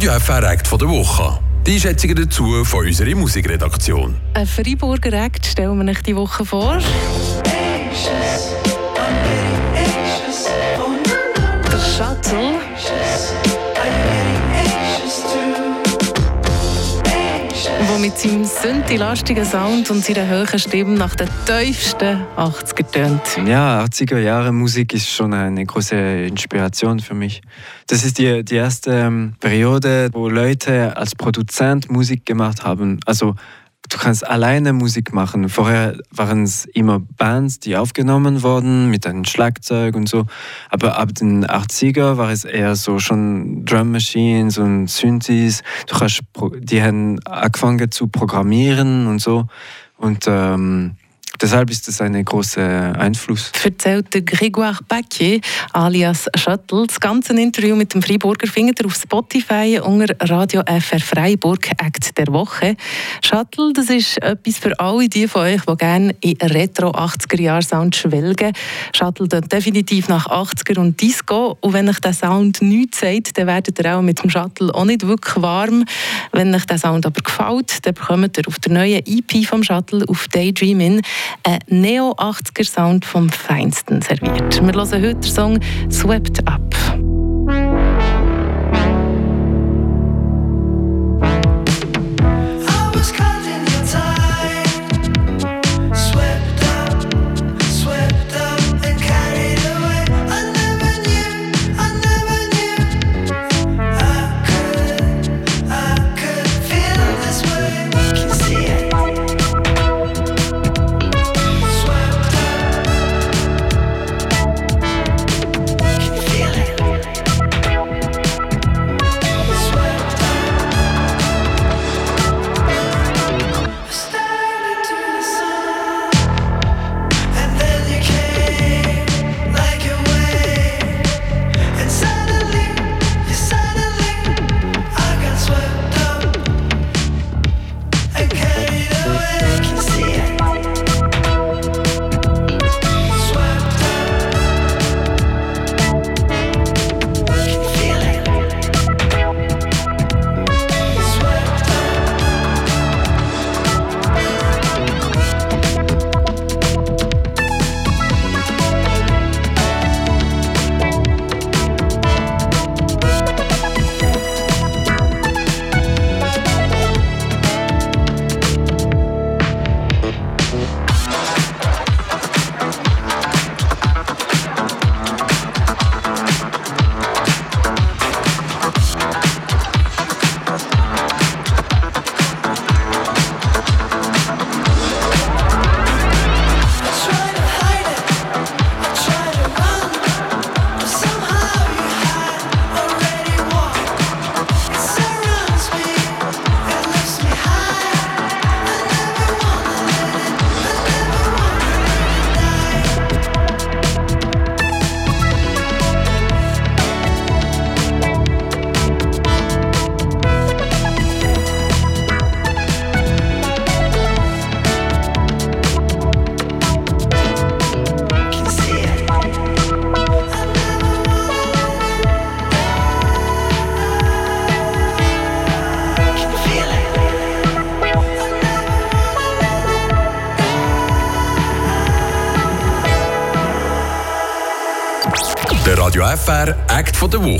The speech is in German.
Radio FR Act von der Woche. Die Einschätzungen dazu von unserer Musikredaktion. Ein Freiburger Act stellen wir euch die Woche vor. Der Shuttle. Mit seinem sündelastigen Sound und seiner hohen Stimme nach den tiefsten 80er tönt. Ja, 80er Jahre Musik ist schon eine große Inspiration für mich. Das ist die, die erste ähm, Periode, wo Leute als Produzent Musik gemacht haben. Also du kannst alleine Musik machen. Vorher waren es immer Bands, die aufgenommen wurden mit einem Schlagzeug und so. Aber ab den 80er war es eher so schon Drum Machines und Synthes. Du hast, die haben angefangen zu programmieren und so. Und ähm, Deshalb ist es ein großer Einfluss. Erzählt Grégoire Paquier alias Shuttle. Das ganze Interview mit dem Freiburger findet ihr auf Spotify unter Radio FR Freiburg Act der Woche. Shuttle, das ist etwas für alle die von euch, die gerne in Retro 80er Jahre Sound schwelgen. Shuttle tut definitiv nach 80er und Disco. Und wenn euch der Sound nichts sagt, dann werdet ihr auch mit dem Shuttle auch nicht wirklich warm. Wenn euch der Sound aber gefällt, dann bekommt ihr auf der neuen EP vom Shuttle auf Daydreamin ein Neo-80er-Sound vom Feinsten serviert. Wir hören heute den Song «Swept Up». Der Radio FR Act von der Woche.